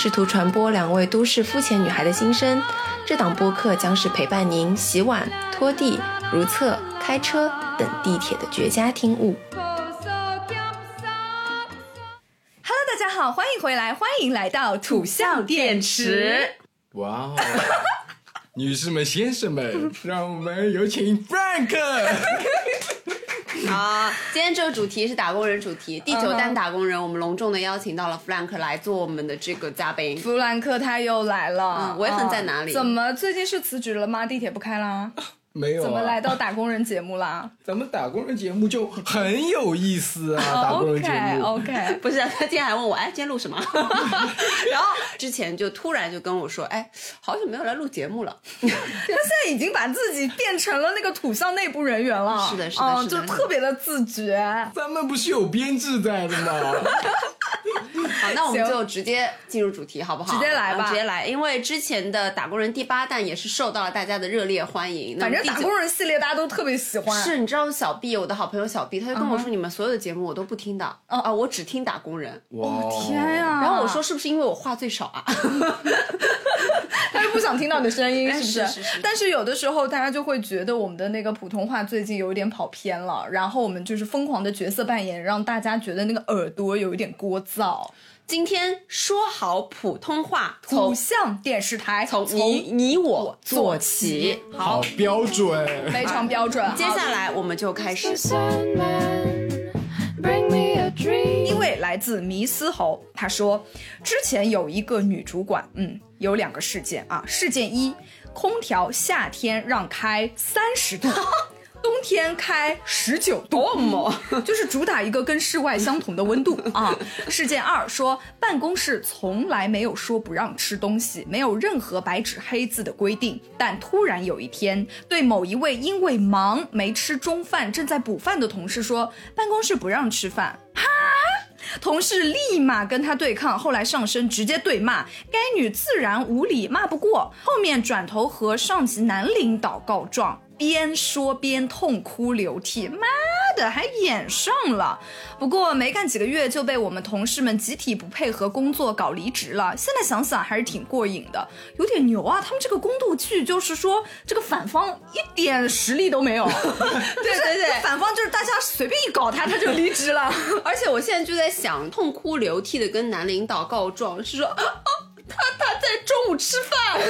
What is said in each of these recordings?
试图传播两位都市肤浅女孩的心声。这档播客将是陪伴您洗碗、拖地、如厕、开车等地铁的绝佳听物。Hello，大家好，欢迎回来，欢迎来到土象电池。哇哦！女士们、先生们，让我们有请 Frank。好，今天这个主题是打工人主题，第九单打工人，我们隆重的邀请到了弗兰克来做我们的这个嘉宾。弗兰克他又来了，维粉在哪里？怎么最近是辞职了吗？地铁不开啦？没有、啊，怎么来到打工人节目啦？咱们打工人节目就很有意思啊！打工人节目 OK OK，不是，他今天还问我，哎，今天录什么？然后之前就突然就跟我说，哎，好久没有来录节目了。他现在已经把自己变成了那个土象内部人员了。是的，是的，是的，就特别的自觉。咱们不是有编制在的吗？好，那我们就直接进入主题，好不好？直接来吧，直接来。因为之前的打工人第八弹也是受到了大家的热烈欢迎。反正打工人系列大家都特别喜欢。是，你知道小 B，我的好朋友小 B，他就跟我说，你们所有的节目我都不听的，啊，我只听打工人。哦天呀！然后我说，是不是因为我话最少啊？他就不想听到你的声音，是不是？但是有的时候大家就会觉得我们的那个普通话最近有一点跑偏了，然后我们就是疯狂的角色扮演，让大家觉得那个耳朵有一点聒噪。今天说好普通话，土象电视台，从你你我做起，好标准，非常标准。接下来我们就开始。因为来自迷思猴，他说之前有一个女主管，嗯，有两个事件啊。事件一，空调夏天让开三十度。冬天开十九度，就是主打一个跟室外相同的温度 啊。事件二说，办公室从来没有说不让吃东西，没有任何白纸黑字的规定，但突然有一天，对某一位因为忙没吃中饭正在补饭的同事说，办公室不让吃饭。哈，同事立马跟他对抗，后来上身直接对骂，该女自然无理，骂不过，后面转头和上级男领导告状。边说边痛哭流涕，妈的还演上了。不过没干几个月就被我们同事们集体不配合工作搞离职了。现在想想还是挺过瘾的，有点牛啊！他们这个宫斗剧就是说这个反方一点实力都没有，对对对，反方就是大家随便一搞他他就 离职了。而且我现在就在想，痛哭流涕的跟男领导告状是说，啊啊、他他在中午吃饭。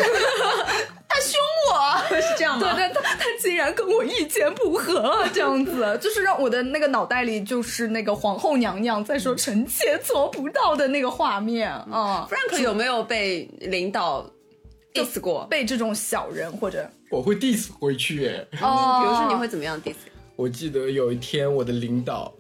他凶我是这样吗？对 对，他他竟然跟我意见不合，这样子就是让我的那个脑袋里就是那个皇后娘娘在说臣妾做不到的那个画面啊。Frank 有没有被领导 diss 过？被这种小人或者我会 diss 回去哎。哦，比如说你会怎么样 diss？我记得有一天我的领导。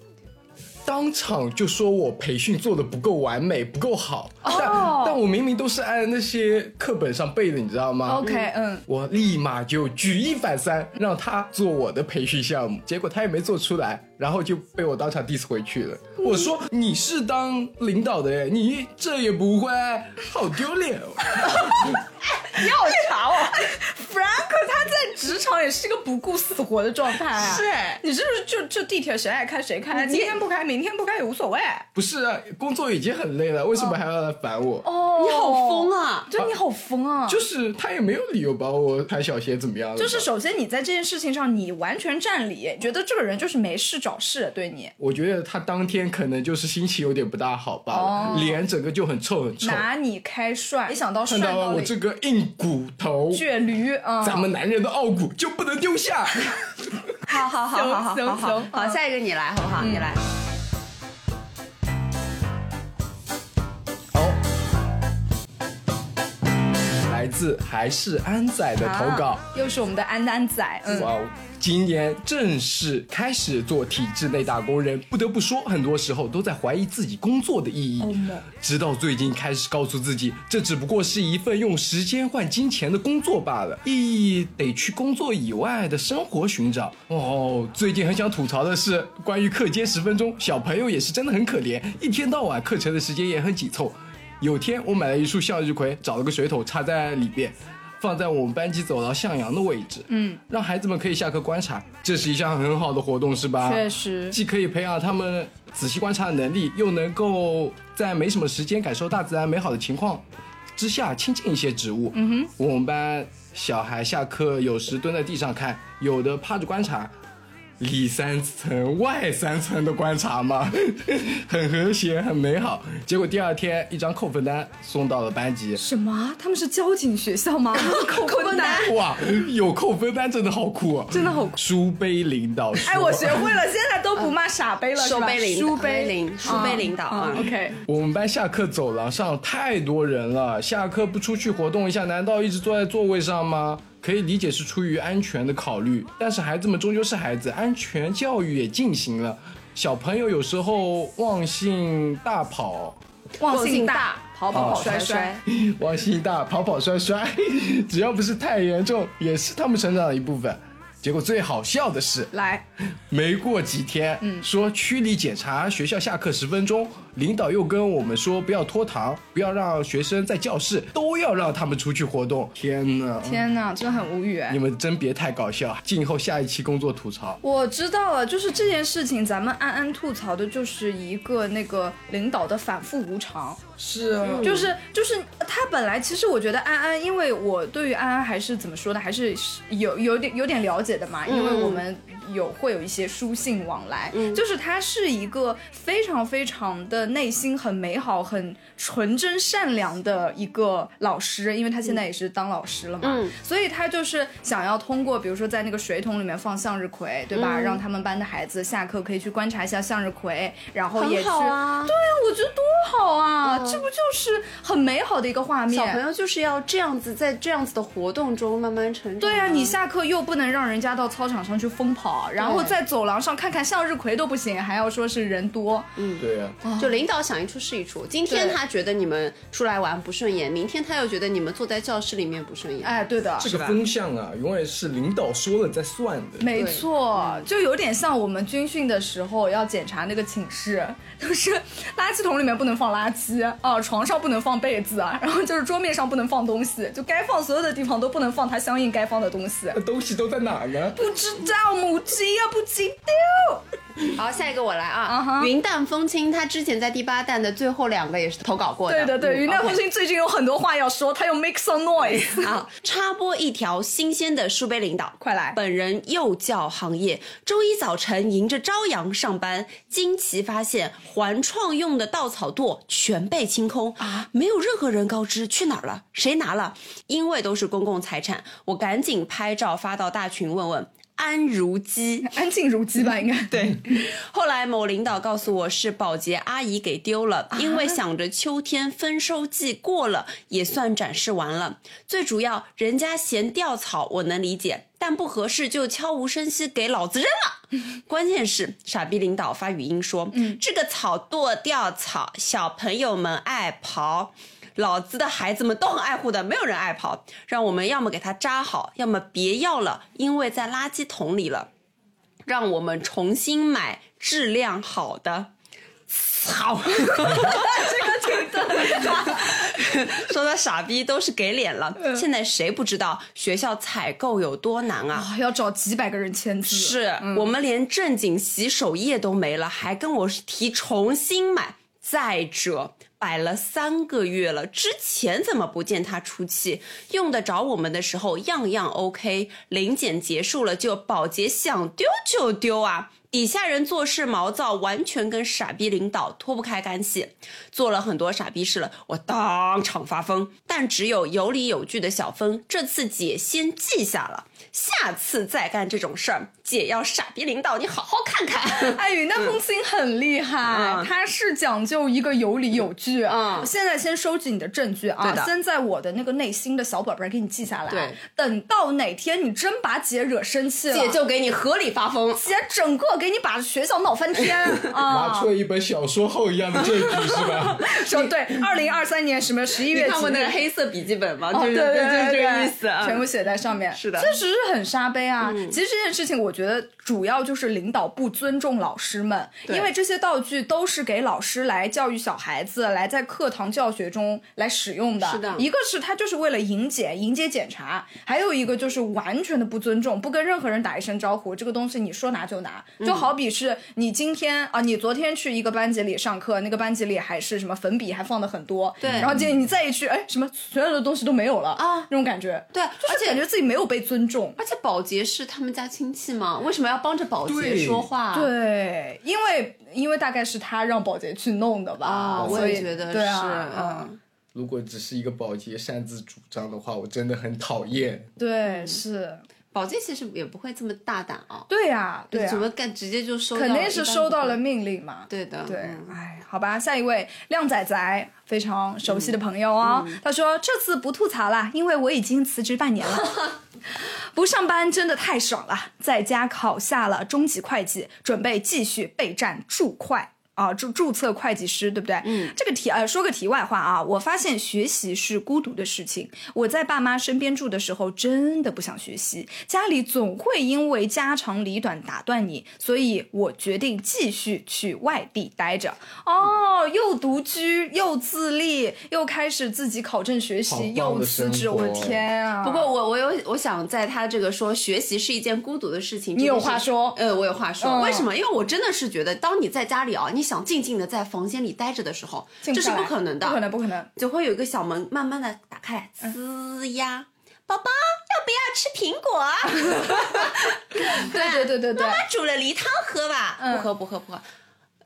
当场就说我培训做的不够完美，不够好，哦、但但我明明都是按那些课本上背的，你知道吗？OK，嗯，我立马就举一反三，让他做我的培训项目，结果他也没做出来，然后就被我当场 diss 回去了。嗯、我说你是当领导的，你这也不会，好丢脸哦！你好查哦，Frank 他在职场也是个不顾死活的状态啊。是，你是不是就就地铁谁爱开谁开，今天不开明天不开也无所谓？不是啊，工作已经很累了，为什么还要来烦我？哦，你好疯啊！对，你好疯啊！就是他也没有理由把我抬小鞋怎么样。就是首先你在这件事情上你完全占理，觉得这个人就是没事找事对你。我觉得他当天可能就是心情有点不大好罢了，哦、脸整个就很臭很臭。拿你开涮，没想到看到了我这个硬骨头倔驴啊！咱们男人的傲骨就不能丢下。好好好好好行好好，下一个你来好不好？嗯、你来。好，来自还是安仔的投稿。啊又是我们的安安仔，嗯，哇哦！今年正式开始做体制内打工人，不得不说，很多时候都在怀疑自己工作的意义。直到最近开始告诉自己，这只不过是一份用时间换金钱的工作罢了，意义得去工作以外的生活寻找。哦，最近很想吐槽的是，关于课间十分钟，小朋友也是真的很可怜，一天到晚课程的时间也很紧凑。有天我买了一束向日葵，找了个水桶插在里边。放在我们班级走廊向阳的位置，嗯，让孩子们可以下课观察，这是一项很好的活动，是吧？确实既可以培养他们仔细观察的能力，又能够在没什么时间感受大自然美好的情况之下亲近一些植物。嗯哼，我们班小孩下课有时蹲在地上看，有的趴着观察。里三层外三层的观察嘛，很和谐，很美好。结果第二天一张扣分单送到了班级，什么？他们是交警学校吗？扣分单，哇，有扣分单真的好酷啊！真的好酷。书杯领导说，哎，我学会了，现在都不骂傻杯了，是吧？书杯领书杯领书杯领导啊。OK，我们班下课走廊上太多人了，下课不出去活动一下，难道一直坐在座位上吗？可以理解是出于安全的考虑，但是孩子们终究是孩子，安全教育也进行了。小朋友有时候忘性大跑，忘性大，跑跑跑摔摔，忘性大，跑跑摔摔，只要不是太严重，也是他们成长的一部分。结果最好笑的是，来，没过几天，嗯说区里检查学校下课十分钟，领导又跟我们说不要拖堂，不要让学生在教室，都要让他们出去活动。天哪！天哪，真的很无语哎你。们真别太搞笑，静候下一期工作吐槽。我知道了，就是这件事情，咱们安安吐槽的就是一个那个领导的反复无常。是啊，就是就是他本来其实我觉得安安，因为我对于安安还是怎么说呢，还是有有点有点了解的嘛，因为我们有会有一些书信往来，就是他是一个非常非常的内心很美好、很纯真善良的一个老师，因为他现在也是当老师了嘛，嗯所以他就是想要通过比如说在那个水桶里面放向日葵，对吧？让他们班的孩子下课可以去观察一下向日葵，然后也很去。啊。对啊，我觉得多好啊！这不就是很美好的一个画面？小朋友就是要这样子，在这样子的活动中慢慢成长。对啊，你下课又不能让人家到操场上去疯跑，然后在走廊上看看向日葵都不行，还要说是人多。嗯对啊，就领导想一出是一出。今天他觉得你们出来玩不顺眼，明天他又觉得你们坐在教室里面不顺眼。哎，对的，这个风向啊，永远是领导说了再算的。没错，就有点像我们军训的时候要检查那个寝室，就是垃圾桶里面不能放垃圾啊，床上不能放被子啊，然后就是桌面上不能放东西，就该放所有的地方都不能放它相应该放的东西。那东西都在哪呢？不知道母鸡啊不鸡丢。好，下一个我来啊。云淡风轻，他之前在第八弹的最后两个也是投稿过的。对的对，嗯云淡风轻最近有很多话要说，他有 make some noise。啊，插播一条新鲜的书杯领导，快来本人幼教行业，周一早晨迎着朝阳上班，惊奇发现环创用的稻草垛全被清空啊，没有任何人告知去哪儿了，谁拿了？因为都是公共财产，我赶紧拍照发到大群问问。安如鸡，安静如鸡吧，应该 对。后来某领导告诉我是保洁阿姨给丢了，因为想着秋天丰收季过了，也算展示完了。最主要，人家嫌掉草，我能理解，但不合适就悄无声息给老子扔了。关键是傻逼领导发语音说：“嗯这个草剁掉草，小朋友们爱刨。”老子的孩子们都很爱护的，没有人爱跑，让我们要么给它扎好，要么别要了，因为在垃圾桶里了。让我们重新买质量好的 操。这个挺对，说的傻逼都是给脸了。现在谁不知道学校采购有多难啊？啊，要找几百个人签字。是、我们连正经洗手液都没了，还跟我提重新买。再者，摆了三个月了，之前怎么不见他出气？用得着我们的时候样样 OK，临检结束了就保洁想丢就丢啊！底下人做事毛躁，完全跟傻逼领导脱不开干系，做了很多傻逼事了，我当场发疯。但只有有理有据的小峰，这次姐先记下了，下次再干这种事儿，姐要傻逼领导，你好好看看。哎，云淡风轻很厉害，嗯他是讲究一个有理有据啊，嗯现在先收集你的证据啊先在我的那个内心的小本本儿给你记下来。对，等到哪天你真把姐惹生气了，姐就给你合理发疯。姐整个给你把学校闹翻天 啊拿啊出！了一本小说后一样的证据是吧？说对，二零二三年什么十一月几你看过那个黑色笔记本吗？哦，就是对对就这个意思啊。全部写在上面。是的嗯确实是很沙杯啊。其实这件事情，我觉得主要就是领导不尊重老师们，因为这些道具都是给老师来教育小孩子，来在课堂教学中来使用的。是的一个是他就是为了迎检、迎接检查，还有一个就是完全的不尊重，不跟任何人打一声招呼，这个东西你说拿就拿。嗯就好比是你今天啊，你昨天去一个班级里上课，那个班级里还是什么粉笔还放的很多，对然后今天你再一去，哎，什么所有的东西都没有了啊那种感觉。对，而且感觉自己没有被尊重。而且保洁是他们家亲戚嘛？为什么要帮着保洁说话？对，因为因为大概是他让保洁去弄的吧，啊，我也觉得是，啊，嗯，如果只是一个保洁擅自主张的话，我真的很讨厌。对，是，保洁其实也不会这么大胆啊，对呀，对呀怎，么干直接就收到？肯定是收到了命令嘛。对的，对嗯，哎，好吧，下一位靓仔仔，非常熟悉的朋友哦。他说这次不吐槽了，因为我已经辞职半年了，不上班真的太爽了，在家考下了中级会计，准备继续备战注会。啊，注注册会计师，对不对？嗯，这个题呃，说个题外话啊，我发现学习是孤独的事情。我在爸妈身边住的时候，真的不想学习，家里总会因为家长里短打断你，所以我决定继续去外地待着。哦，又独居，又自立，又开始自己考证学习，又辞职，我的天啊！不过我我有我想在他这个说学习是一件孤独的事情，你有话说呃，我有话说。嗯为什么？因为我真的是觉得，当你在家里啊，你想静静的在房间里待着的时候，这是不可能的，不可能，不可能。就会有一个小门慢慢的打开来，呲呀，宝宝要不要吃苹果 啊？对对对对对妈，妈煮了梨汤喝吧？嗯不喝不喝不喝。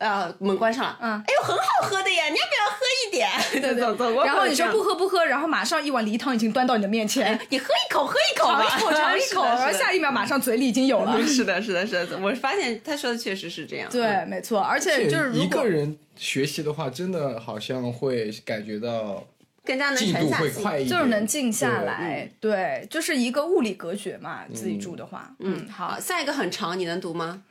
呃，门关上了。嗯哎呦，很好喝的呀，你要不要喝一点？对 对对。然后你说不，喝不喝，然后马上一碗梨汤已经端到你的面前，你喝一口，喝一口吧，尝一口，尝一口，然后下一秒马上嘴里已经有了。是的，是的，是的，我发现他说的确实是这样。对，没错，而且就是如果一个人学习的话，真的好像会感觉到更加能进度沉下心。会快一点，就是能静下对来，对，就是一个物理隔绝嘛，自己住的话，嗯，好好，，下一个很长，你能读吗？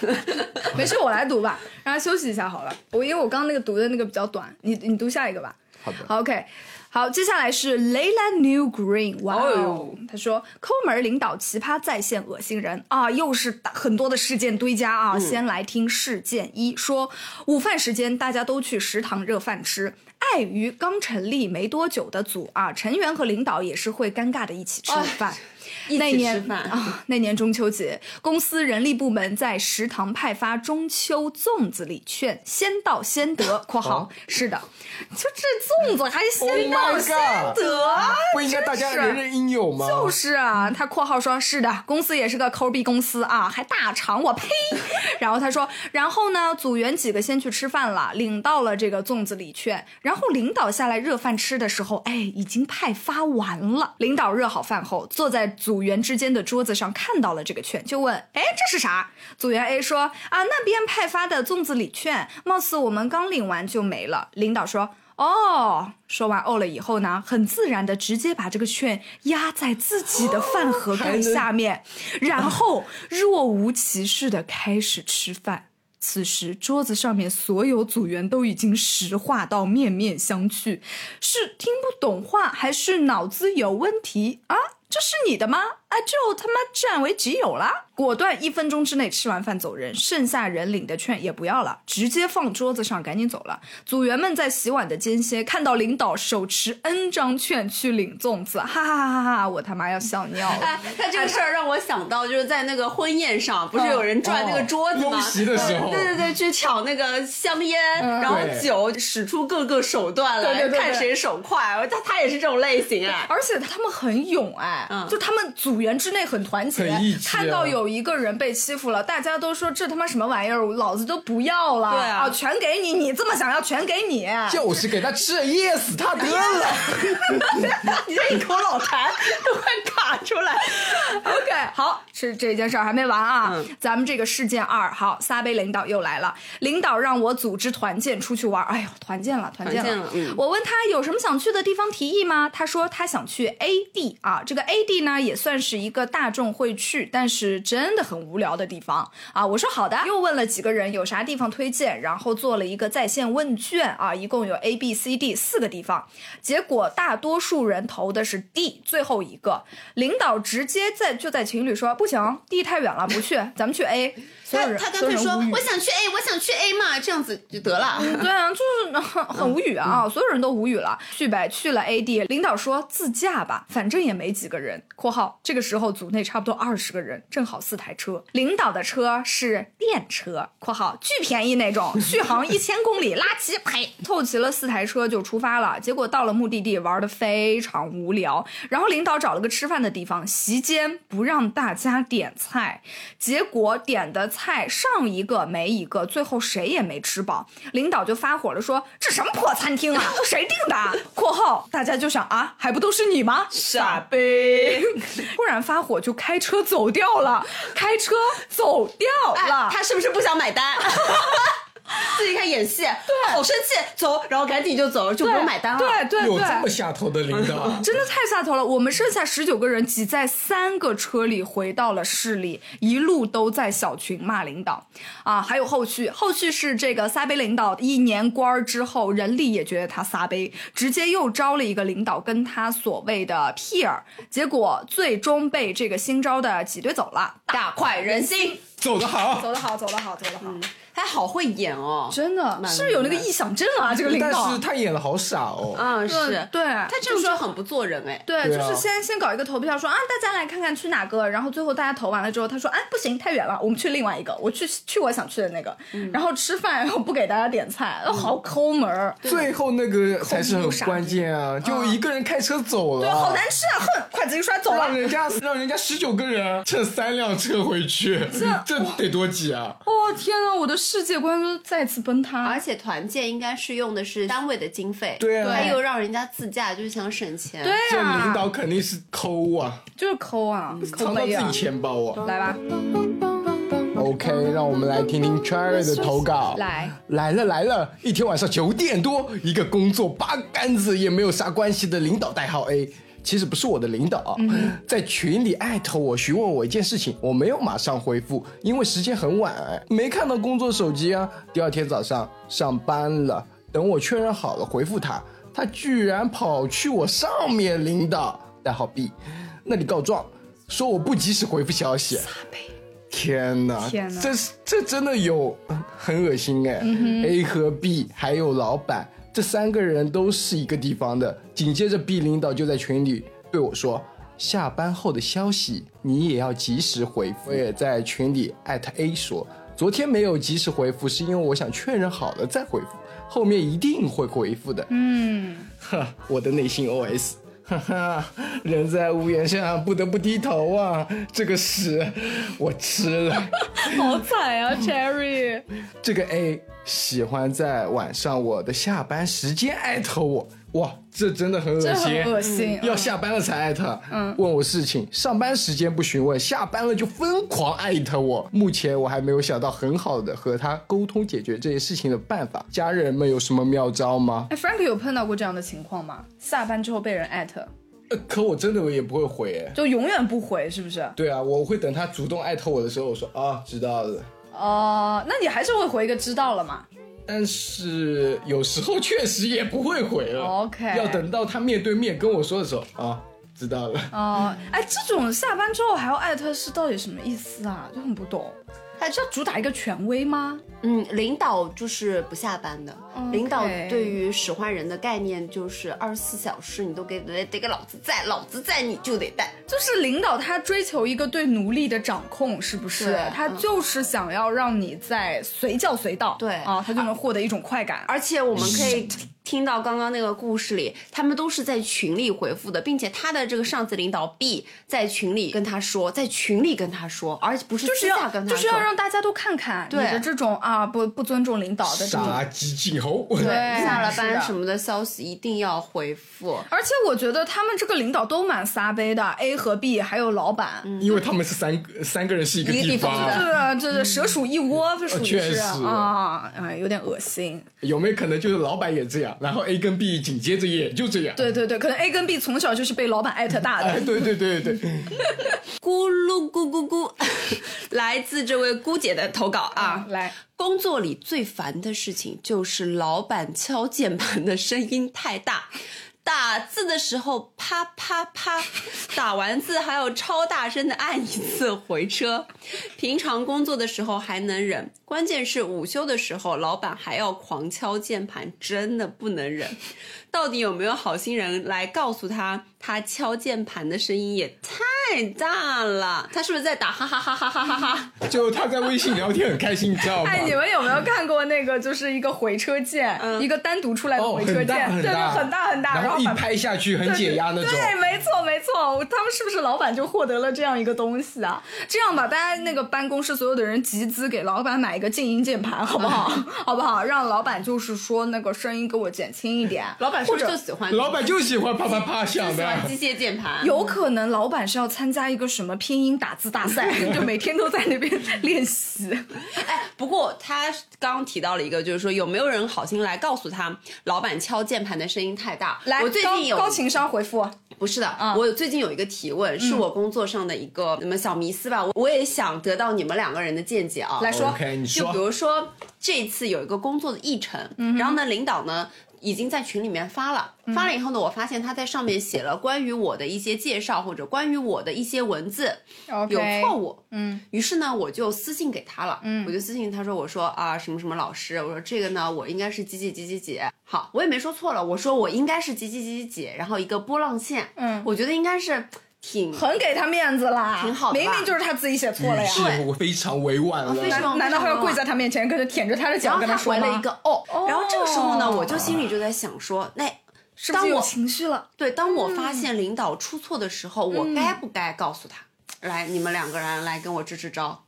没事，我来读吧，让他休息一下好了。我因为我刚刚那个读的那个比较短，你你读下一个吧。好的。好，OK，好，接下来是 Layla New Green，哇哦哦，他说抠门领导奇葩在线恶心人啊，又是大很多的事件堆加啊。先来听事件一，说午饭时间大家都去食堂热饭吃。碍于刚成立没多久的组啊，成员和领导也是会尴尬的一起吃午饭。那年啊，那年中秋节，公司人力部门在食堂派发中秋粽子礼券，先到先得（ 括号是的），就这粽子还 Oh 先到先 god！得，不应该大家人人应有吗？就是啊，他括号说是的，公司也是个抠逼公司啊，还大厂，我呸！然后他说，然后呢，组员几个先去吃饭了，领到了这个粽子礼券，然后领导下来热饭吃的时候，哎，已经派发完了。领导热好饭后，坐在组员之间的桌子上看到了这个券，就问，哎，这是啥？组员 A 说，啊，那边派发的粽子礼券，貌似我们刚领完就没了。领导说。哦，说完哦了以后呢，很自然的直接把这个券压在自己的饭盒盖下面，然后若无其事的开始吃饭。此时桌子上面所有组员都已经石化到面面相觑，是听不懂话还是脑子有问题啊？这是你的吗？啊，就他妈占为己有了！果断一分钟之内吃完饭走人，剩下人领的券也不要了，直接放桌子上，赶紧走了。组员们在洗碗的间歇，看到领导手持 N 张券去领粽子，哈哈哈哈哈！我他妈要笑尿了。哎，他这个事儿让我想到，就是在那个婚宴上，不是有人转那个桌子吗？拥席的时候，对对对，去抢那个香烟，然后酒，使出各个手段来对对对对看谁手快。他他也是这种类型哎。而且他们很勇哎，嗯就他们组员之内很团结，看到有一个人被欺负了，大家都说这他妈什么玩意儿，老子都不要了，对啊全给你，你这么想要，全给你。就是给他吃，噎死他得了。你这一口老痰都快卡出来。OK，好，是这件事儿还没完啊。嗯咱们这个事件二，好，撒贝领导又来了，领导让我组织团建出去玩。哎呦，团建了，团建了嗯我问他有什么想去的地方提议吗？他说他想去 A 地啊，这个 A 地呢也算是是一个大众会去，但是真的很无聊的地方啊。我说好的，又问了几个人有啥地方推荐，然后做了一个在线问卷啊，一共有 A、B、C、D 四个地方，结果大多数人投的是 D 最后一个。领导直接在就在群里说不行，D 太远了，不去，咱们去 A。他他干脆说我想去 A，我想去 A 嘛，这样子就得了。对啊，就是很很无语啊，所有人都无语了。去呗，去了 AD，领导说自驾吧，反正也没几个人。（括号这个时候组内差不多二十个人，正好四台车。领导的车是电车。）（括号巨便宜那种，续航一千公里，拉齐呸，凑齐了四台车就出发了。结果到了目的地，玩的非常无聊。然后领导找了个吃饭的地方，席间不让大家点菜，结果点的菜上一个没一个，最后谁也没吃饱。领导就发火了，说：“这什么破餐厅啊，谁订的？”（ 括号大家就想啊，还不都是你吗？傻逼！突然发火就开车走掉了，开车走掉了。哎他是不是不想买单？自己看演戏，对，好生气，走，然后赶紧就走了，就不买单了。对对对有这么。下头的领导，真的太下头了！我们剩下十九个人挤在三个车里回到了市里，一路都在小群骂领导啊！还有后续，后续是这个撒贝领导一年官儿之后，人力也觉得他撒贝，直接又招了一个领导跟他所谓的 peer，结果最终被这个新招的挤兑走了，大快人心！走得好。走得好，走得好，走得好，他好会演哦。真的是不是有那个臆想症啊？这个领导但是他演的好傻哦。嗯，是，对他这样说很不做人哎。对，就是先先搞一个投票，说啊，大家来看看去哪个，然后最后大家投完了之后，他说，哎，不行，太远了，我们去另外一个，我去去我想去的那个，然后吃饭，然后不给大家点菜，好抠门儿，最后那个才是很关键啊！就一个人开车走了，对，好难吃啊，哼，筷子一摔走了 让。人家让人家十九个人乘三辆车回去，这这得多挤啊！哦天呐，我的世界观都再次崩塌。而且团建应该是用的是单位的经费，对啊他又让人家自驾，就是想省钱。对啊这啊，领导肯定是抠啊，就是抠啊，抠到自己。钱包啊。来吧，OK，让我们来听听 Cherry 的投稿。来，来了来了，一天晚上九点多，一个工作八竿子也没有啥关系的领导代号 A。其实不是我的领导，在群里艾特我询问我一件事情，我没有马上回复，因为时间很晚，没看到工作手机啊。第二天早上上班了，等我确认好了回复他，他居然跑去我上面领导代号 B 那里告状，说我不及时回复消息。天哪，天哪。这是这真的有嗯很恶心哎、A 和 B 还有老板这三个人都是一个地方的。紧接着 B 领导就在群里对我说：“下班后的消息你也要及时回复。”我也在群里艾特 A 说：“昨天没有及时回复，是因为我想确认好了再回复，后面一定会回复的。”嗯，呵，我的内心 OS。哈哈，人在屋檐下，不得不低头啊！这个屎我吃了。好惨啊，Cherry。这个 A 喜欢在晚上我的下班时间艾特我，哇，这真的很恶心，恶心要下班了才艾特，嗯，问我事情，上班时间不询问，下班了就疯狂艾特我。目前我还没有想到很好的和他沟通解决这些事情的办法，家人们有什么妙招吗？哎，Frank 有碰到过这样的情况吗？下班之后被人艾特，呃可我真的我也不会回，哎，就永远不回，是不是？对啊，我会等他主动艾特我的时候，我说啊，知道了。哦、那你还是会回一个知道了嘛？但是有时候确实也不会回了。OK 要等到他面对面跟我说的时候啊，知道了。哦、哎，这种下班之后还要艾特是到底什么意思啊？就很不懂。还是要主打一个权威吗？嗯，领导就是不下班的。领导对于使唤人的概念就是二十四小时你都给得得给老子在，老子在你就得带。就是领导他追求一个对奴隶的掌控，是不是对？他就是想要让你在随叫随到，对啊，他就能获得一种快感。而且我们可以听到刚刚那个故事里，他们都是在群里回复的，并且他的这个上级领导 B 在群里跟他说，在群里跟他说，而不是私就是要下跟他说。就是要让大家都看看你对。的这种啊不不尊重领导的这种。杀鸡儆猴。对下了班什么的消息一定要回复。而且我觉得他们这个领导都蛮撒杯的，A 和 B 还有老板，因为他们是三个三个人是一个地方。方，的这个这蛇鼠一窝，这属于是。确实。啊，哎，有点恶心。有没有可能就是老板也这样，然后 A 跟 B 紧接着也就这样？对对对，可能 A 跟 B 从小就是被老板艾特大哎，的。对对对对，咕噜咕咕咕，来自这位姑姐的投稿啊。来，工作里最烦的事情就是老板敲键盘的声音太大，打字的时候啪啪啪，打完字还要超大声的按一次回车。平常工作的时候还能忍，关键是午休的时候，老板还要狂敲键盘，真的不能忍。到底有没有好心人来告诉他，他敲键盘的声音也太大了？他是不是在打哈哈哈哈哈哈哈？就他在微信聊天很开心，你知道吗？哎，你们有没有看过那个，就是一个回车键，一个单独出来的哦，回车很大键，对对，很大很大，然后一拍下去很解压那种。对，没错没错，他们是不是老板就获得了这样一个东西啊？这样吧，大家那个办公室所有的人集资给老板买一个静音键盘，好不好？好不好？让老板就是说那个声音给我减轻一点。老板是不是或者就喜欢老板就喜欢啪啪啪响的喜欢，机械键盘？有可能老板是要参加一个什么拼音打字大赛，就每天都在那边 练习。哎，不过他刚刚提到了一个，就是说有没有人好心来告诉他，老板敲键盘的声音太大？来，我最近有高高情商回复，不是的，我最近有一个提问，是我工作上的一个什么小迷思吧，我我也想得到你们两个人的见解啊。来说 OK，你说就比如说这次有一个工作的议程，然后呢，领导呢已经在群里面发了，发了以后呢，我发现他在上面写了关于我的一些介绍或者关于我的一些文字有错误，嗯，于是呢，我就私信给他了，嗯，我就私信他说，我说啊什么什么老师，我说这个呢，我应该是几几几几几，好，我也没说错了，我说我应该是几几几几几，然后一个波浪线，嗯。我觉得应该是挺很给他面子啦，挺好的明明就是他自己写错了呀。是我非常委婉了。非常难难道还要跪在他面前，跟他舔着他的脚跟他说吗？回了一个哦，然后这个时候呢，哦我就心里就在想说，那是不是有当我情绪了？对，当我发现领导出错的时候，我该不该告诉他？来，你们两个人来跟我支支招。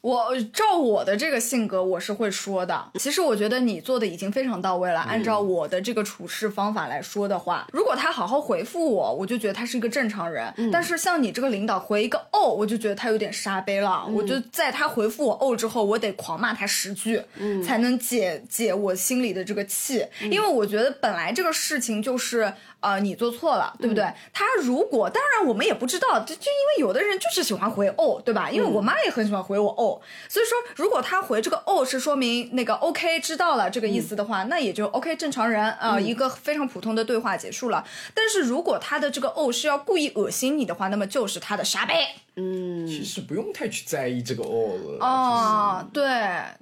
我照我的这个性格，我是会说的。其实我觉得你做的已经非常到位了。按照我的这个处事方法来说的话，如果他好好回复我，我就觉得他是一个正常人。但是像你这个领导回一个哦，我就觉得他有点沙杯了。我就在他回复我哦之后，我得狂骂他十句，才能解解我心里的这个气。因为我觉得本来这个事情就是。呃，你做错了，对不对？他如果，当然我们也不知道，就就因为有的人就是喜欢回哦，对吧？因为我妈也很喜欢回我哦，所以说如果他回这个哦是说明那个 OK 知道了这个意思的话，那也就 OK 正常人啊、一个非常普通的对话结束了。但是如果他的这个哦是要故意恶心你的话，那么就是他的傻呗嗯，其实不用太去在意这个哦了。哦，对，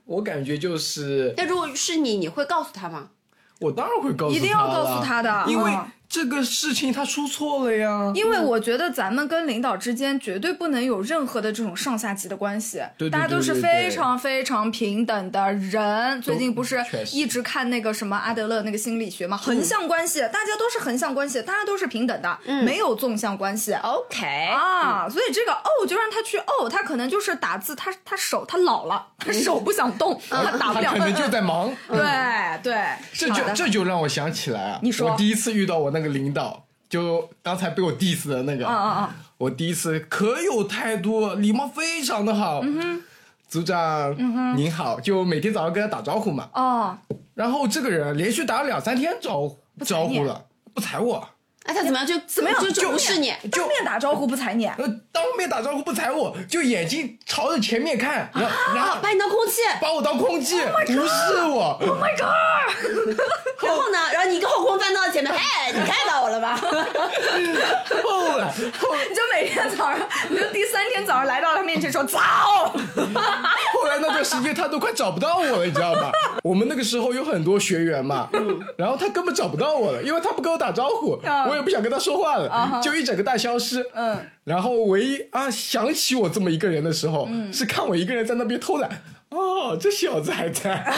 我感觉就是，那如果是你，你会告诉他吗？我当然会告诉他一定要告诉啦他的因为嗯这个事情他出错了呀。因为我觉得咱们跟领导之间绝对不能有任何的这种上下级的关系，对对大家都是非常非常平等的人。最近不是一直看那个什么阿德勒那个心理学嘛，横向关系，大家都是横向关系，大家都是平等的，没有纵向关系。OK 啊，所以这个哦，就让他去哦，他可能就是打字，他他手他老了，他手不想动，他打不了。他可能就在忙。对对，这就这就让我想起来啊，你说我第一次遇到我那个领导，就刚才被我 diss 的那个，我第一次可有态度，礼貌非常的好。嗯组长，您好，就每天早上跟他打招呼嘛。哦，然后这个人连续打了两三天招呼招呼了，不睬我，哎，他怎么样？就怎么样就就无视你？当面打招呼不睬你，呃，当面打招呼不睬我，就眼睛朝着前面看，然后然后啊，把你当空气，把我当空气，不是我。Oh my god！然后呢？然后你一个后空翻到前面，哎，你看到我了吧？后来你就每天早上，你就第三天早上来到他面前说早，后来那段时间他都快找不到我了，你知道吧？我们那个时候有很多学员嘛，然后他根本找不到我了，因为他不跟我打招呼，我也不想跟他说话了，就一整个大消失。嗯，然后唯一啊想起我这么一个人的时候，是看我一个人在那边偷懒。哦，这小子还在。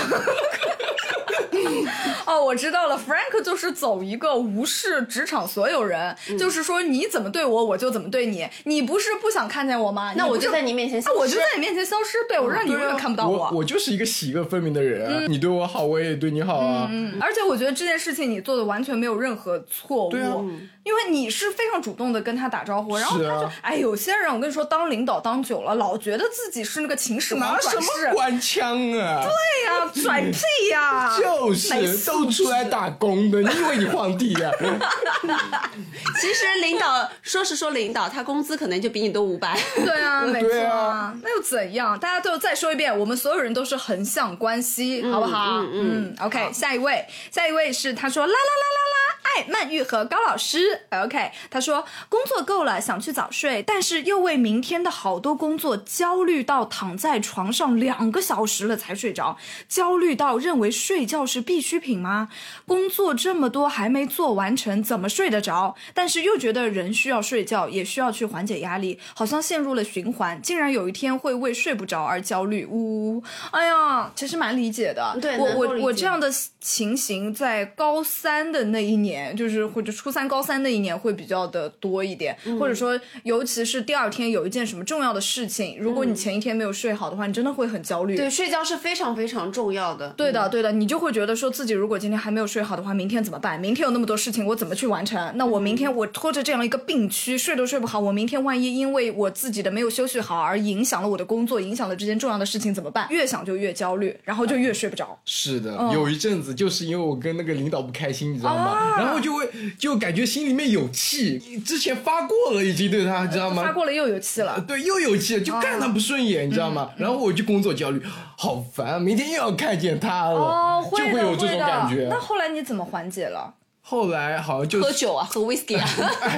哦，我知道了，Frank 就是走一个无视职场所有人，嗯就是说你怎么对我，我就怎么对你。你不是不想看见我吗？那我就在你面前消啊我就失在你面前消失，对我让你永远看不到我我就是一个喜恶分明的人啊！你对我好，我也对你好啊。嗯，而且我觉得这件事情你做的完全没有任何错误，对啊因为你是非常主动的跟他打招呼，然后他就，哎，有些人我跟你说，当领导当久了，老觉得自己是那个秦始皇拿什转世，么官腔啊？对呀、拽屁呀、就是都出来打工的，你以为你皇帝呀、其实领导说是说领导，他工资可能就比你多五百。对啊，没错对啊，那又怎样？大家都再说一遍，我们所有人都是横向关系，好不好？嗯嗯 OK，下一位，下一位是他说啦啦啦啦啦，爱曼玉和高老师。OK，他说工作够了，想去早睡，但是又为明天的好多工作焦虑到躺在床上两个小时了才睡着，焦虑到认为睡觉是必需品吗？工作这么多还没做完成，怎么睡得着？但是又觉得人需要睡觉，也需要去缓解压力，好像陷入了循环，竟然有一天会为睡不着而焦虑。呜、呜，哎呀，其实蛮理解的。对我我我这样的情形在高三的那一年，就是或者初三、高三那一年会比较的多一点，嗯或者说尤其是第二天有一件什么重要的事情，如果你前一天没有睡好的话，你真的会很焦虑。对，睡觉是非常非常重要的。对的，对的，你就会觉得说自己如果今天还没有睡好的话，明天怎么办？明天有那么多事情，我怎么去完成？那我明天我拖着这样一个病区，睡都睡不好，我明天万一因为我自己的没有休息好而影响了我的工作，影响了这件重要的事情怎么办？越想就越焦虑，然后就越睡不着。是的，有一阵子就是因为我跟那个领导不开心，你知道吗？啊然后就会就感觉心里面有气，之前发过了已经对他，知道吗？发过了又有气了。对，又有气了，就看他不顺眼，你知道嗯吗？然后我就工作焦虑，好烦，啊明天又要看见他了，哦，会就会有这种感觉那。后来你怎么缓解了？后来好像就喝酒啊，喝 whisky 啊，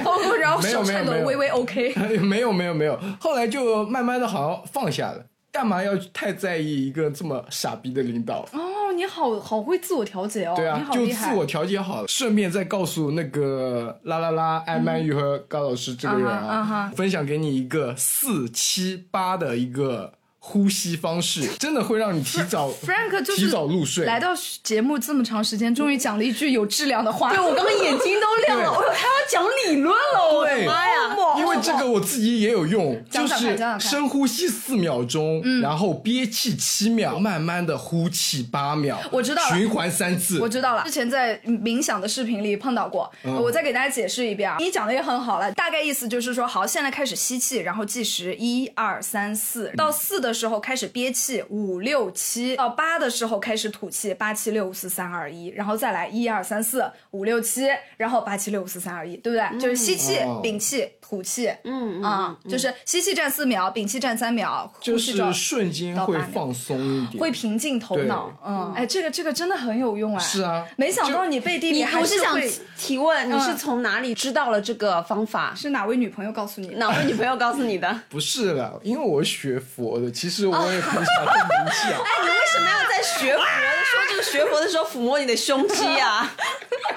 哦，然后没有手颤抖，微微 OK。没有没有没有，后来就慢慢的好像放下了。干嘛要太在意一个这么傻逼的领导？哦，你好好会自我调节哦，对啊，就。自我调节好了，顺便再告诉那个啦啦啦、艾曼玉和高老师这个人啊啊，分享给你一个四七八的一个呼吸方式，真的会让你提早 Frank 就是提早入睡。来到节目这么长时间，终于讲了一句有质量的话。对我刚刚眼睛都亮了，对我还要讲理论了，我的对妈呀！因为这个我自己也有用，就是深呼吸四秒钟，然后憋气七秒，慢慢的呼气八秒，我知道了循环三次。我知道了，之前在冥想的视频里碰到过，嗯我再给大家解释一遍啊。你讲的也很好了，大概意思就是说，好，现在开始吸气，然后计时一二三四，到四的时候开始憋气，五六七，到八的时候开始吐气，八七六五四三二一，然后再来一二三四五六七，然后八七六五四三二一，对不对？就是吸气、哦。屏气、吐气，嗯嗯啊，就是吸气站四秒，屏气站三秒，呼就是瞬间会放松一点，会平静头脑，嗯，哎，这个这个真的很有用哎。是啊。没想到你背地里你还我是想提问，你是嗯。从哪里知道了这个方法？是哪位女朋友告诉你？哪位女朋友告诉你的？不是了，因为我学佛的，其实我也很想做冥想。哎，你为什么要在学佛的说这个学佛的时候抚摸你的胸肌啊？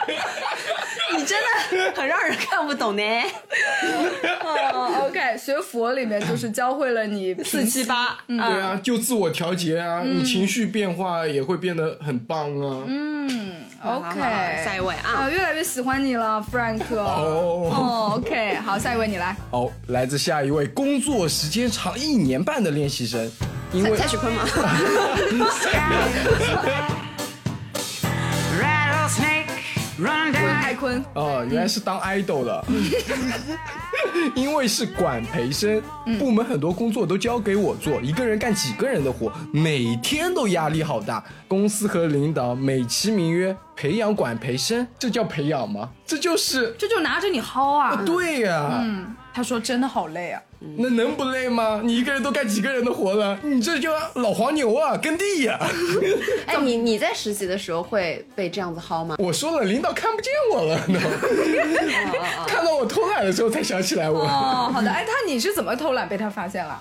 你真的很让人看不懂呢。哦，OK，学佛里面就是教会了你四七八，嗯对啊，就自我调节啊，你情绪变化也会变得很棒啊。嗯，OK，下一位啊啊，越来越喜欢你了，Frank。哦，哦，OK，好，下一位你来。哦，来自下一位工作时间长一年半的练习生，因为蔡徐坤吗？Rattlesnake run down 开坤，哦，原来是当 idol 的，因为是管培生，嗯部门很多工作都交给我做，一个人干几个人的活，每天都压力好大。公司和领导美其名曰培养管培生，这叫培养吗？这就是这就拿着你薅啊。对呀、嗯，他说真的好累啊。那能不累吗？你一个人都干几个人的活了？你这就老黄牛啊，耕地呀、哎，你你在实习的时候会被这样子薅吗？我说了，领导看不见我了 呢，看到我偷懒的时候才想起来我。哦，好的，哎，他你是怎么偷懒被他发现了？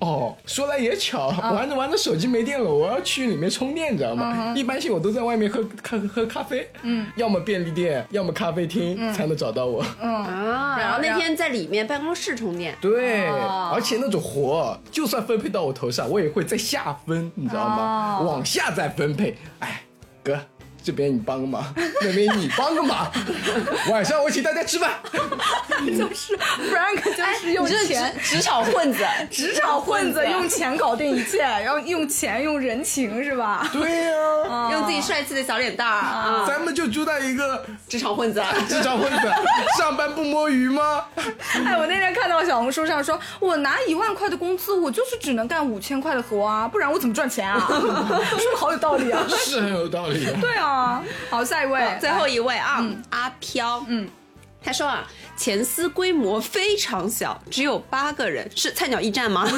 哦，说来也巧，玩着玩着手机没电了，我要去里面充电，你知道吗？一般性我都在外面喝咖喝咖啡，嗯，要么便利店，要么咖啡厅才能找到我。啊，然后那天在里面办公室充电，对，而且那种活，就算分配到我头上，我也会再下分，你知道吗？往下再分配。哎，哥。这边你帮个忙，那边你帮个忙，晚上我请大家吃饭。就是 Frank 就是用钱，职场混子，职场混子用钱搞定一切，然后用钱用人情是吧？对呀、用自己帅气的小脸蛋儿啊，咱们就主打一个职场混子。职场混子，上班不摸鱼吗？哎，我那天看到小红书上说，我拿一万块的工资，我就是只能干五千块的活啊，不然我怎么赚钱啊？说的好有道理啊。是很有道理的。对啊，好，下一位，最后一位啊，阿飘，嗯，他说啊，前司规模非常小，只有八个人，是菜鸟驿站吗？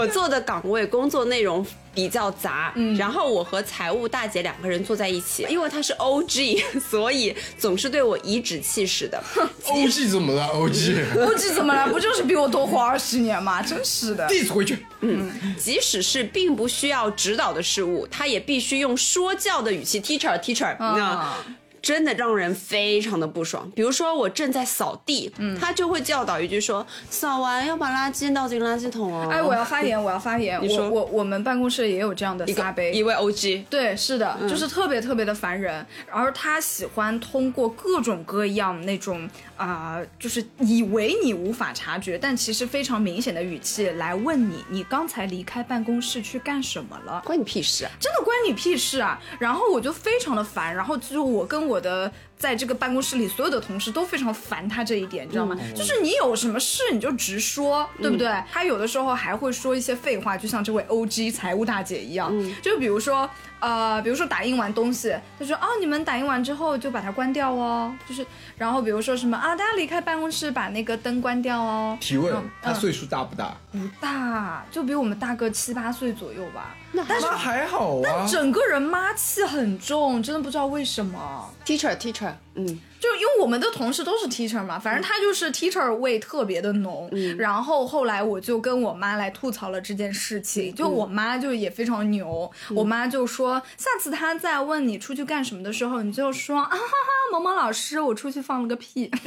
我做的岗位工作内容比较杂，然后我和财务大姐两个人坐在一起，因为她是 OG，所以总是对我颐指气使的。OG 怎么了？O G，O G 怎么了？不就是比我多活二十年吗？真是的。diss 回去。嗯即使是并不需要指导的事物，他也必须用说教的语气，teacher teacher，那、真的让人非常的不爽。比如说我正在扫地，他就会教导一句说：“扫完要把垃圾倒进垃圾桶哦。”哎，我要发言，我要发言。你说我我我们办公室也有这样的撒杯，一位 OG，对，是的，就是特别特别的烦人。而他喜欢通过各种各样那种啊、就是以为你无法察觉，但其实非常明显的语气来问你，你刚才离开办公室去干什么了？关你屁事啊！真的关你屁事啊！然后我就非常的烦，然后就我跟我的在这个办公室里所有的同事都非常烦他这一点，你知道吗？就是你有什么事你就直说，对不对？他有的时候还会说一些废话，就像这位 OG 财务大姐一样，就比如说呃，比如说打印完东西，他说哦，你们打印完之后就把它关掉哦，就是然后比如说什么啊，大家离开办公室把那个灯关掉哦。提问嗯，他岁数大不大？不大，就比我们大个七八岁左右吧。那还好啊。整个人妈气很重，真的不知道为什么。teacher teacher，嗯，就因为我们的同事都是 teacher 嘛，反正他就是 teacher 味特别的浓。然后后来我就跟我妈来吐槽了这件事情，就我妈就也非常牛，我妈就说下次他再问你出去干什么的时候，你就说啊哈哈，某某老师，我出去放了个屁。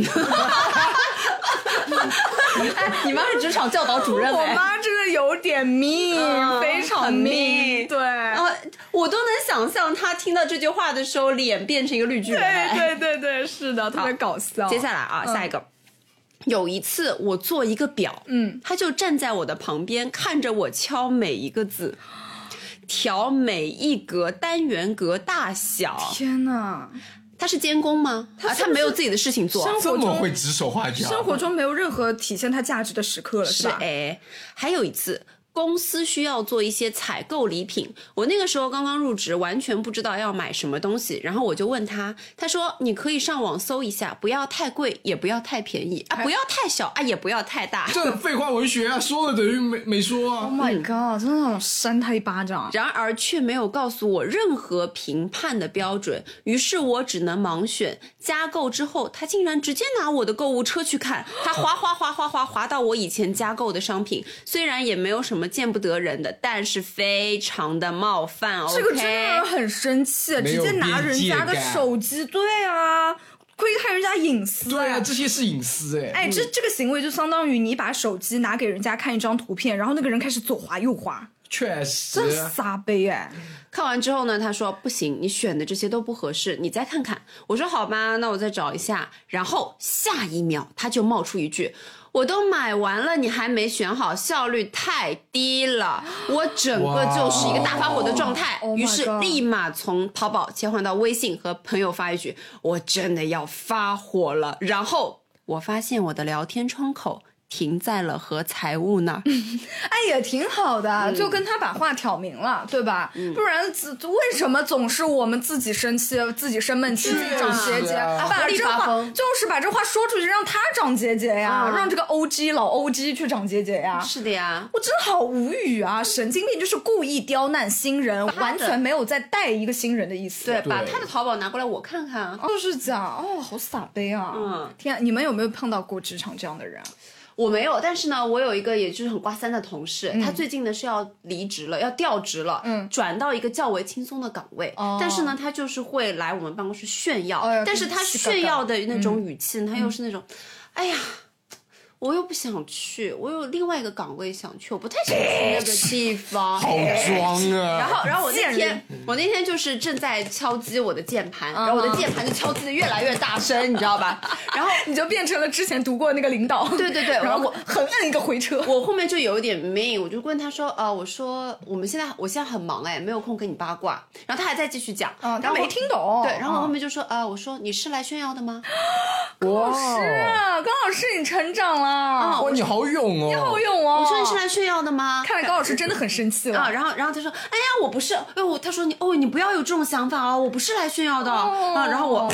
你妈是职场教导主任我 哎。妈真的有点命，嗯非常。命对。啊，我都能想象她听到这句话的时候，脸变成一个绿巨人。对对对对对，是的，特别搞笑。接下来啊，下一个。有一次我做一个表，嗯，他就站在我的旁边，看着我敲每一个字，调每一格单元格大小。天哪！他是监工吗？啊，他没有自己的事情做。生这么会指手画脚，生活中没有任何体现他价值的时刻了，是吧？哎，还有一次。公司需要做一些采购礼品，我那个时候刚刚入职，完全不知道要买什么东西，然后我就问他，他说你可以上网搜一下，不要太贵，也不要太便宜啊，不要太小啊，也不要太大。这废话文学啊，说了等于没没说啊 Oh 啊。my god！真的想扇他一巴掌。然而却没有告诉我任何评判的标准，于是我只能盲选。加购之后，他竟然直接拿我的购物车去看，他划划划划划划到我以前加购的商品，虽然也没有什么见不得人的，但是非常的冒犯。这个真的让人很生气，直接拿人家的手机，对啊，窥探人家隐私。对啊，这些是隐私哎。哎，这这个行为就相当于你把手机拿给人家看一张图片，然后那个人开始左滑右滑，确实真傻杯哎！看完之后呢，他说不行，你选的这些都不合适，你再看看。我说好吧，那我再找一下。然后下一秒他就冒出一句。我都买完了，你还没选好，效率太低了。我整个就是一个大发火的状态于是立马从淘宝切换到微信，和朋友发一句：“我真的要发火了。”然后我发现我的聊天窗口停在了和财务那儿。哎，也挺好的，嗯就跟他把话挑明了，对吧？不然自为什么总是我们自己生气、自己生闷气、自己长结节？啊把这话发疯就是把这话说出去，让他长结节呀，啊让这个 O G 老 O G 去长结节呀。是的呀，我真的好无语啊！神经病就是故意刁难新人，完全没有在带一个新人的意思。对，对把他的淘宝拿过来我看看啊。就是讲哦，好傻杯啊！嗯，天啊，你们有没有碰到过职场这样的人啊？我没有，但是呢，我有一个也就是很挂三的同事，他最近呢是要离职了，要调职了，嗯。转到一个较为轻松的岗位。哦。但是呢，他就是会来我们办公室炫耀，但是他炫耀的那嗯。种语气，他又是那种，哎呀。我又不想去，我有另外一个岗位想去，我不太想去那个地方。好装啊！然后，然后我那天，我那天就是正在敲击我的键盘，然后我的键盘就敲击的越来越大声，你知道吧？然后你就变成了之前读过那个领导，对对对然后我狠摁一个回车。我后面就有一点 mean，我就问他说，呃，我说我们现在我现在很忙哎，没有空跟你八卦。然后他还在继续讲，然后没听懂。对，然后我后嗯面就说，呃，我说你是来炫耀的吗？哇，是啊，高老师你成长了，哇，你好勇哦！你好勇哦。我说你是来炫耀的吗？看来高老师真的很生气了。啊，然后然后他说，哎呀，我不是，哎我他说你哦，你不要有这种想法哦，我不是来炫耀的、啊。然后我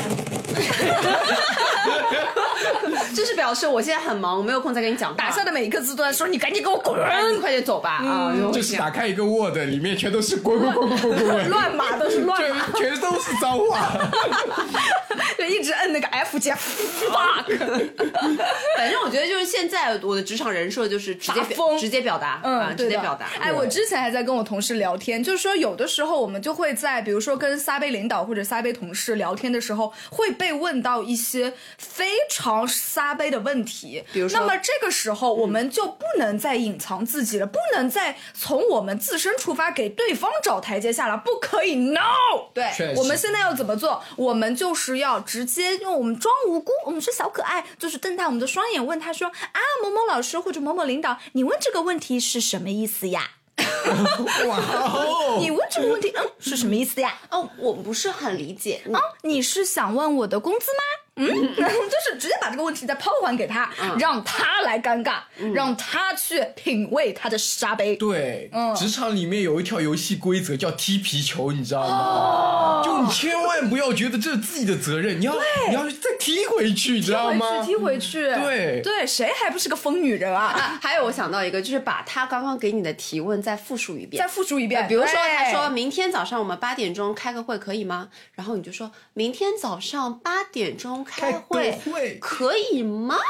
就是表示我现在很忙，我没有空再跟你讲话。打下的每一个字都在说你赶紧给我滚，快点走吧啊！就是打开一个 Word，里面全都是滚滚滚滚滚滚滚，乱码都是乱码，全全都是脏话。就一直摁那个 F 键 fuck。反正我觉得就是现在我的职场人设就是直接疯表直接表达，啊嗯，直接表达。哎，我之前还在跟我同事聊天，就是说有的时候我们就会在，比如说跟撒贝领导或者撒贝同事聊天的时候，会被问到一些非常撒杯的问题。比如说那么这个时候我们就不能再隐藏自己了，不能再从我们自身出发给对方找台阶下了，不可以，no。对确实我们现在要怎么做？我们就是要直接用我们装无辜，我们是小可爱，就是瞪大我们的双眼问他说啊，某某老师或者某某领导，你问这个问题是什么意思呀？哇哦！你问这个问题，嗯，是什么意思呀？哦，我不是很理解。哦，你是想问我的工资吗？嗯，就是直接把这个问题再抛还给他，让他来尴尬，让他去品味他的沙杯。对，嗯职场里面有一条游戏规则叫踢皮球，你知道哦吗？就你千万不要觉得这是自己的责任，你要你要再踢回去，你知道回吗去？踢回去，对对，谁还不是个疯女人啊？啊，还有我想到一个，就是把他刚刚给你的提问再复述一遍再。复述一遍，比如说，他说明天早上我们八点钟开个会可以吗？然后你就说明天早上八点钟开会开个会可以吗？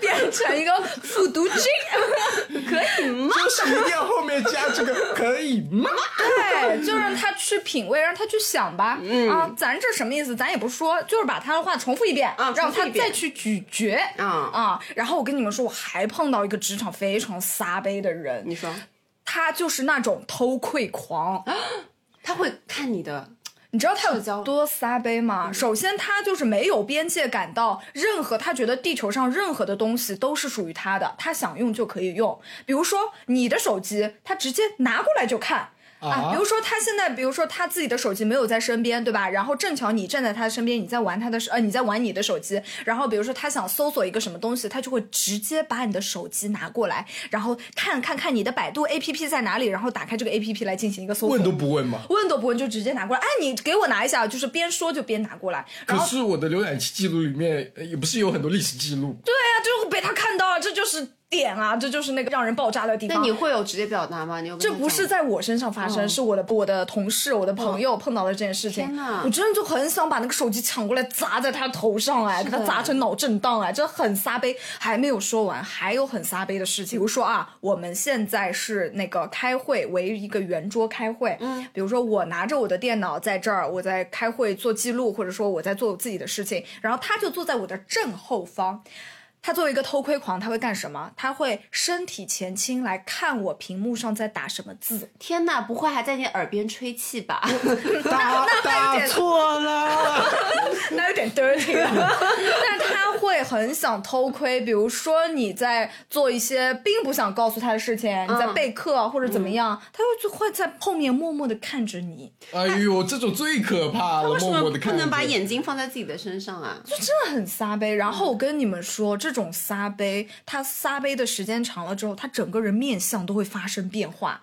变成一个复读机，可以吗？就是一定要后面加这个，可以吗？对，就让他去品味，让他去想吧。嗯啊，咱这什么意思？咱也不说，就是把他的话重复一遍，啊让他再去咀嚼。啊啊，然后我跟你们说，我还碰到一个职场非常撒杯的人，你说他就是那种偷窥狂。他会看你的，你知道他有多撒杯吗？首先，他就是没有边界感到任何，他觉得地球上任何的东西都是属于他的，他想用就可以用。比如说你的手机，他直接拿过来就看。啊，啊比如说他现在，比如说他自己的手机没有在身边，对吧？然后正巧你站在他的身边，你在玩他的手，呃，你在玩你的手机。然后比如说他想搜索一个什么东西，他就会直接把你的手机拿过来，然后看看看你的百度 APP 在哪里，然后打开这个 APP 来进行一个搜索。问都不问吗？问都不问就直接拿过来，哎，你给我拿一下，就是边说就边拿过来，然后可是我的浏览器记录里面呃也不是有很多历史记录，对啊，就被他看到了，这就是点啊，这就是那个让人爆炸的地方。那你会有直接表达吗？你有跟这不是在我身上发生，嗯是我的我的同事、我的朋友碰到了这件事情天哪。我真的就很想把那个手机抢过来砸在他头上，哎，给他砸成脑震荡，哎，这很撒杯。还没有说完，还有很撒杯的事情，比如说啊，我们现在是那个开会，围一个圆桌开会，嗯，比如说我拿着我的电脑在这儿，我在开会做记录，或者说我在做我自己的事情，然后他就坐在我的正后方。他作为一个偷窥狂，他会干什么？他会身体前倾来看我屏幕上在打什么字。天哪，不会还在你耳边吹气吧？打那有点错了。那有点 dirty 了。但他会会很想偷窥，比如说你在做一些并不想告诉他的事情，你在备课或者怎么样，他就就会在后面默默的看着你，哎呦，这种最可怕了，为什么不默默的看着。能把眼睛放在自己的身上啊？就真的很撒杯。然后我跟你们说，这这种撒杯，他撒杯的时间长了之后，他整个人面相都会发生变化。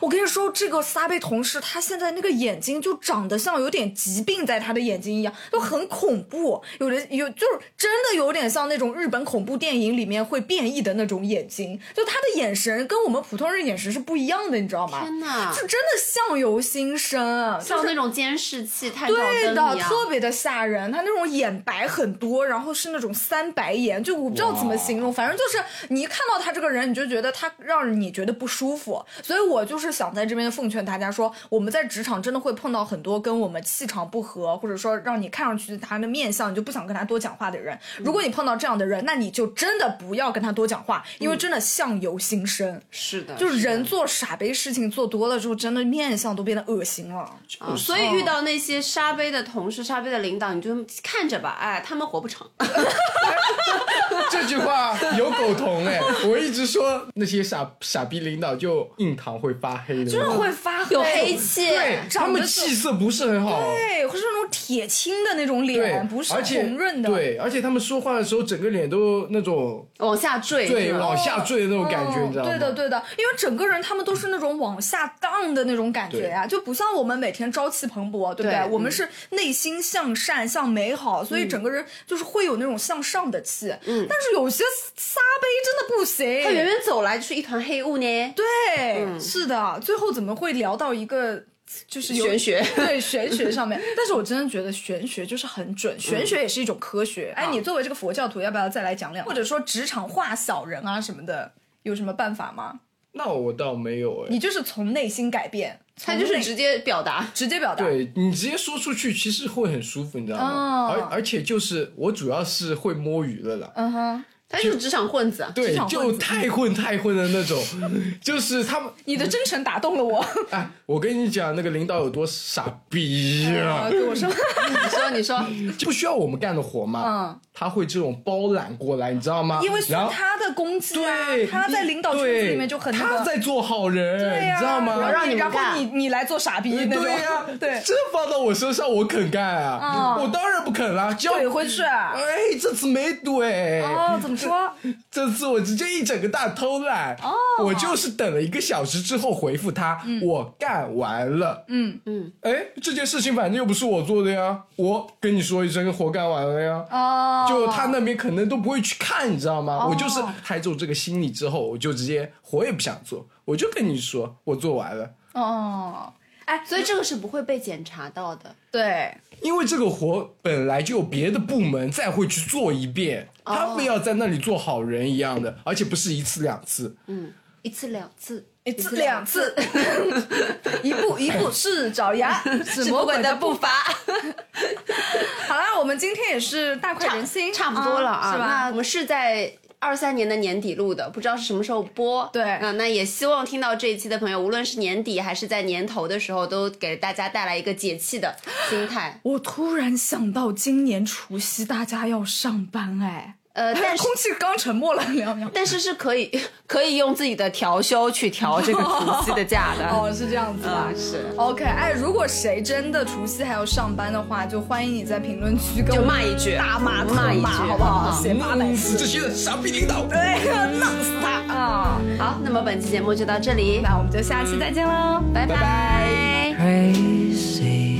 我跟你说，这个撒贝同事，他现在那个眼睛就长得像有点疾病在他的眼睛一样，就很恐怖。有的有就是真的有点像那种日本恐怖电影里面会变异的那种眼睛，就他的眼神跟我们普通人眼神是不一样的，你知道吗？天呐就真的相由心生，就是像那种监视器、探照对的，灯一样。特别的吓人。他那种眼白很多，然后是那种三白眼，就我不知道怎么形容，反正就是你一看到他这个人，你就觉得他让你觉得不舒服。所以我就是想在这边奉劝大家说，我们在职场真的会碰到很多跟我们气场不合，或者说让你看上去他的面相你就不想跟他多讲话的人。如果你碰到这样的人，那你就真的不要跟他多讲话，因为真的相由心生。是的，就是人做傻杯事情做多了之后，真的面相都变得恶心了。啊所以遇到那些沙杯的同事、沙杯的领导，你就看着吧，哎，他们活不长。这句话有苟同哎，我一直说那些傻傻逼领导就印堂会发黑的，真的会发黑，有黑气对，他们气色不是很好。对，会是那种铁青的那种脸，，不是而且红润的。对，而且他们说话的时候，整个脸都那种往下坠，对往下坠的那种感觉，嗯你知道吗？对的，对的，因为整个人他们都是那种往下荡的那种感觉呀、就不像我们每天朝气蓬勃，对不对？对我们是内心向善、向美好，所以整个人就是会有那种向上的气。嗯，但是有些撒杯真的不行，他远远走来就是一团黑雾呢。对，是的，最后怎么会聊到一个就是玄学对玄学上面？但是我真的觉得玄学就是很准，玄学也是一种科学。哎，你作为这个佛教徒，要不要再来讲两？或者说职场化小人啊什么的，有什么办法吗？那我倒没有哎。你就是从内心改变，他就是直接表达，直接表达。对你直接说出去，其实会很舒服，你知道吗？哦而而且就是我主要是会摸鱼的啦，嗯哼，他就是职场混子。对，场混子就太混太混的那种，就是他们。你的真诚打动了我。哎，我跟你讲，那个领导有多傻逼 啊，啊！对我说，你说，你说，不需要我们干的活嘛，嗯，他会这种包揽过来，你知道吗？因为他的功绩啊对，，他在领导圈子里面就很那个。他在做好人，对呀、你知道吗？然后让你然后你你来做傻逼那种。对呀、对，这放到我身上，我肯干啊！嗯我当然不肯啦，怼回去。啊哎，这次没怼，哦，怎么说？这次我直接一整个大偷懒。哦我就是等了一个小时之后回复他，我干完了。嗯。嗯，哎，这件事情反正又不是我做的呀，我跟你说一声，活干完了呀。哦，就他那边可能都不会去看，你知道吗？哦。我就是拍中这个心理之后，我就直接活也不想做，我就跟你说我做完了，哦，哎，所以这个是不会被检查到的。对，因为这个活本来就有别的部门再会去做一遍，他们要在那里做好人一样的，而且不是一次两次。嗯，一次两次，一次两次，一步一步是爪牙，是魔鬼的步伐。好了，我们今天也是大快人心，差不多了啊。是那吧我？们是在。二三年的年底录的，不知道是什么时候播。对嗯，那也希望听到这一期的朋友，无论是年底还是在年头的时候，都给大家带来一个解气的心态。我突然想到，今年除夕大家要上班哎，呃，但是空气刚沉默了两秒。但是是可以 可以用自己的调休去调这个除夕的假的。哦，是这样子吧啊？是 OK，哎，如果谁真的除夕还要上班的话，就欢迎你在评论区跟就我骂一句大骂特骂一句好不好？写八百字，这些傻逼领导！对，弄死他啊！好，那么本期节目就到这里，那我们就下期再见喽，拜拜拜 crazy.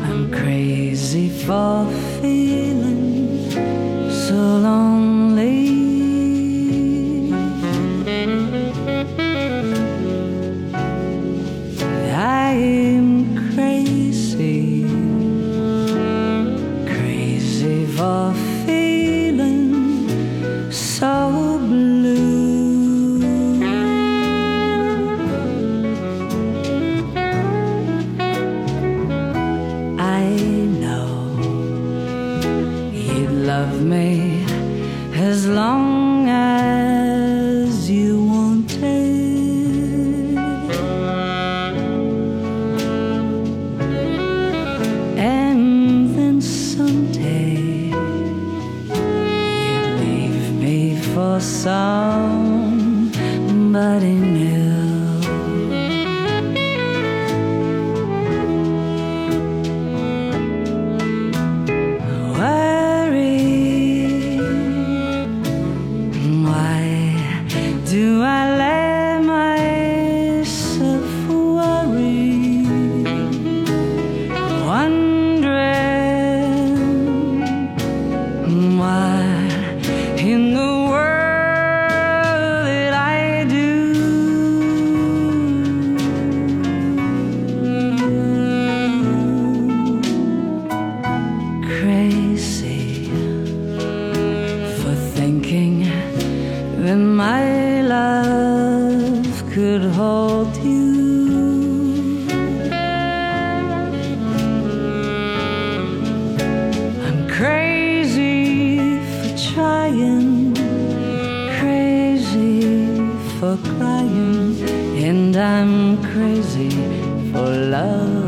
I'm crazy for feeling lonely. I'm crazy, crazy for crazy for loving